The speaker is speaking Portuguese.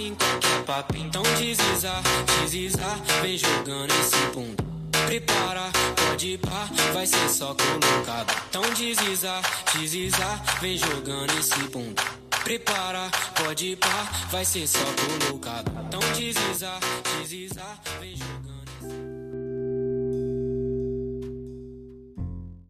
em qualquer papo. Então deslizar, deslizar, vem jogando esse bunda. Prepara, pode pá, vai ser só colocado. Então deslizar, deslizar, vem jogando esse bunda. Prepara, pode pá, vai ser só colocado. Então deslizar, deslizar, vem jogando.